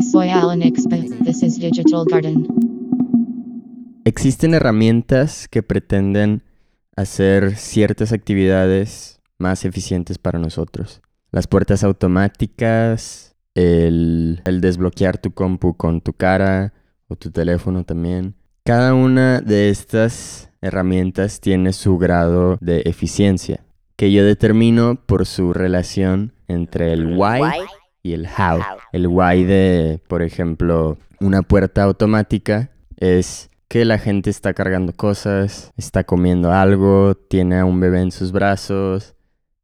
soy Alan. This is Digital Garden. Existen herramientas que pretenden hacer ciertas actividades más eficientes para nosotros. Las puertas automáticas, el, el desbloquear tu compu con tu cara o tu teléfono también. Cada una de estas herramientas tiene su grado de eficiencia, que yo determino por su relación entre el why y el how. El why de, por ejemplo, una puerta automática es que la gente está cargando cosas, está comiendo algo, tiene a un bebé en sus brazos,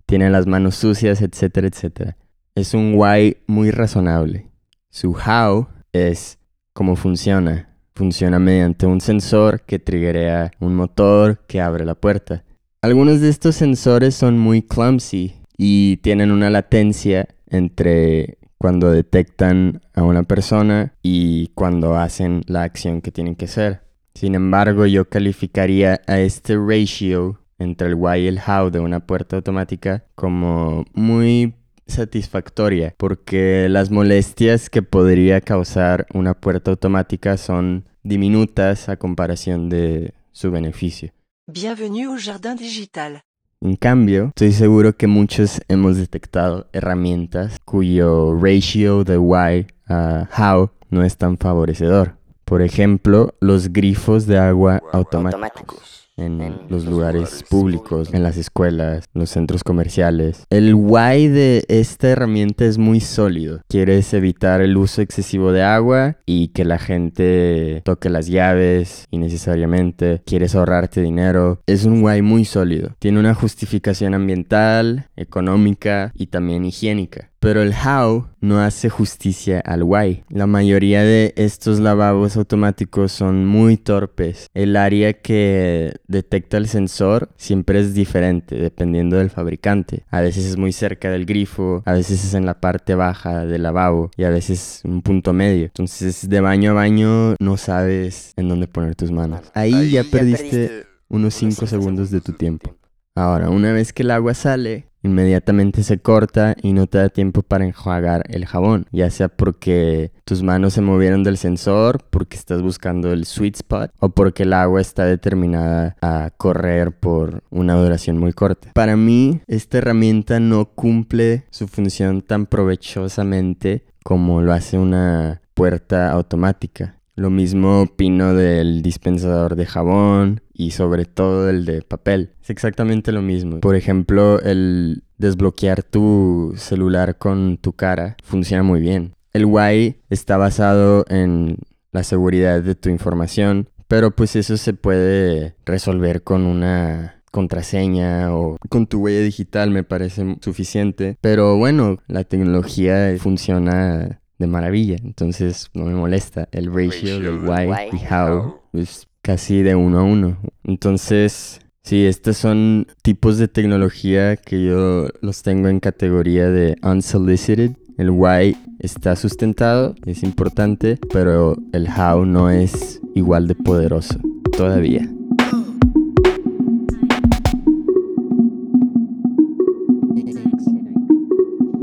tiene las manos sucias, etcétera, etcétera. Es un why muy razonable. Su how es cómo funciona, funciona mediante un sensor que triggerea un motor que abre la puerta. Algunos de estos sensores son muy clumsy y tienen una latencia entre cuando detectan a una persona y cuando hacen la acción que tienen que hacer. Sin embargo, yo calificaría a este ratio entre el why y el how de una puerta automática como muy satisfactoria porque las molestias que podría causar una puerta automática son diminutas a comparación de su beneficio. Bienvenue au Jardin Digital. En cambio, estoy seguro que muchos hemos detectado herramientas cuyo ratio de why a how no es tan favorecedor. Por ejemplo, los grifos de agua automáticos en los lugares públicos, en las escuelas, los centros comerciales. El why de esta herramienta es muy sólido. Quieres evitar el uso excesivo de agua y que la gente toque las llaves innecesariamente. Quieres ahorrarte dinero. Es un why muy sólido. Tiene una justificación ambiental, económica y también higiénica. Pero el how no hace justicia al why. La mayoría de estos lavabos automáticos son muy torpes. El área que detecta el sensor siempre es diferente dependiendo del fabricante. A veces es muy cerca del grifo, a veces es en la parte baja del lavabo y a veces un punto medio. Entonces de baño a baño no sabes en dónde poner tus manos. Ahí, ya, perdiste unos 5 segundos de tu tiempo. Ahora, una vez que el agua sale, inmediatamente se corta y no te da tiempo para enjuagar el jabón, ya sea porque tus manos se movieron del sensor, porque estás buscando el sweet spot o porque el agua está determinada a correr por una duración muy corta. Para mí, esta herramienta no cumple su función tan provechosamente como lo hace una puerta automática. Lo mismo opino del dispensador de jabón y sobre todo el de papel. Es exactamente lo mismo. Por ejemplo, el desbloquear tu celular con tu cara funciona muy bien. El Why está basado en la seguridad de tu información, pero pues eso se puede resolver con una contraseña o con tu huella digital me parece suficiente. Pero bueno, la tecnología funciona de maravilla. Entonces no me molesta. El ratio del why y how es casi de uno a uno. Entonces, sí, estos son tipos de tecnología que yo los tengo en categoría de unsolicited. El why está sustentado, es importante, pero el how no es igual de poderoso todavía.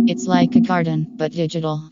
It's like a garden, but digital.